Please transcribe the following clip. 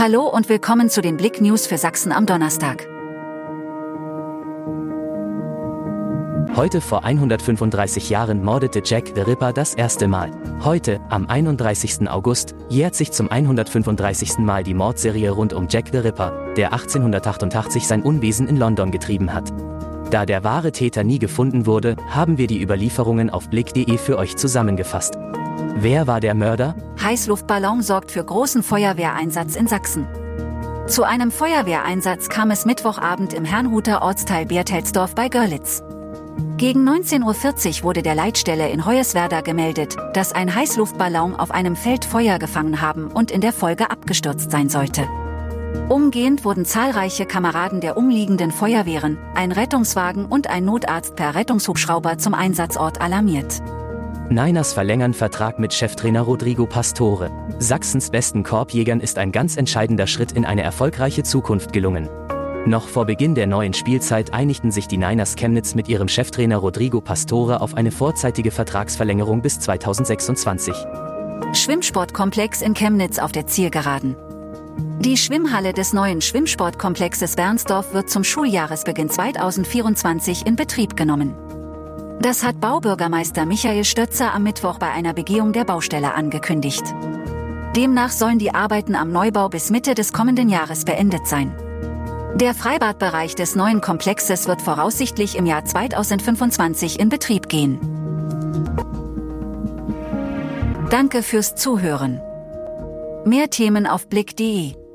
Hallo und willkommen zu den Blick News für Sachsen am Donnerstag. Heute vor 135 Jahren mordete Jack the Ripper das erste Mal. Heute, am 31. August, jährt sich zum 135. Mal die Mordserie rund um Jack the Ripper, der 1888 sein Unwesen in London getrieben hat. Da der wahre Täter nie gefunden wurde, haben wir die Überlieferungen auf blick.de für euch zusammengefasst. Wer war der Mörder? Heißluftballon sorgt für großen Feuerwehreinsatz in Sachsen. Zu einem Feuerwehreinsatz kam es Mittwochabend im Herrnhuter Ortsteil Bertelsdorf bei Görlitz. Gegen 19.40 Uhr wurde der Leitstelle in Hoyerswerda gemeldet, dass ein Heißluftballon auf einem Feld Feuer gefangen haben und in der Folge abgestürzt sein sollte. Umgehend wurden zahlreiche Kameraden der umliegenden Feuerwehren, ein Rettungswagen und ein Notarzt per Rettungshubschrauber zum Einsatzort alarmiert. Niners verlängern Vertrag mit Cheftrainer Rodrigo Pastore. Sachsens besten Korbjägern ist ein ganz entscheidender Schritt in eine erfolgreiche Zukunft gelungen. Noch vor Beginn der neuen Spielzeit einigten sich die Niners Chemnitz mit ihrem Cheftrainer Rodrigo Pastore auf eine vorzeitige Vertragsverlängerung bis 2026. Schwimmsportkomplex in Chemnitz auf der Zielgeraden. Die Schwimmhalle des neuen Schwimmsportkomplexes Bernsdorf wird zum Schuljahresbeginn 2024 in Betrieb genommen. Das hat Baubürgermeister Michael Stötzer am Mittwoch bei einer Begehung der Baustelle angekündigt. Demnach sollen die Arbeiten am Neubau bis Mitte des kommenden Jahres beendet sein. Der Freibadbereich des neuen Komplexes wird voraussichtlich im Jahr 2025 in Betrieb gehen. Danke fürs Zuhören. Mehr Themen auf blick.de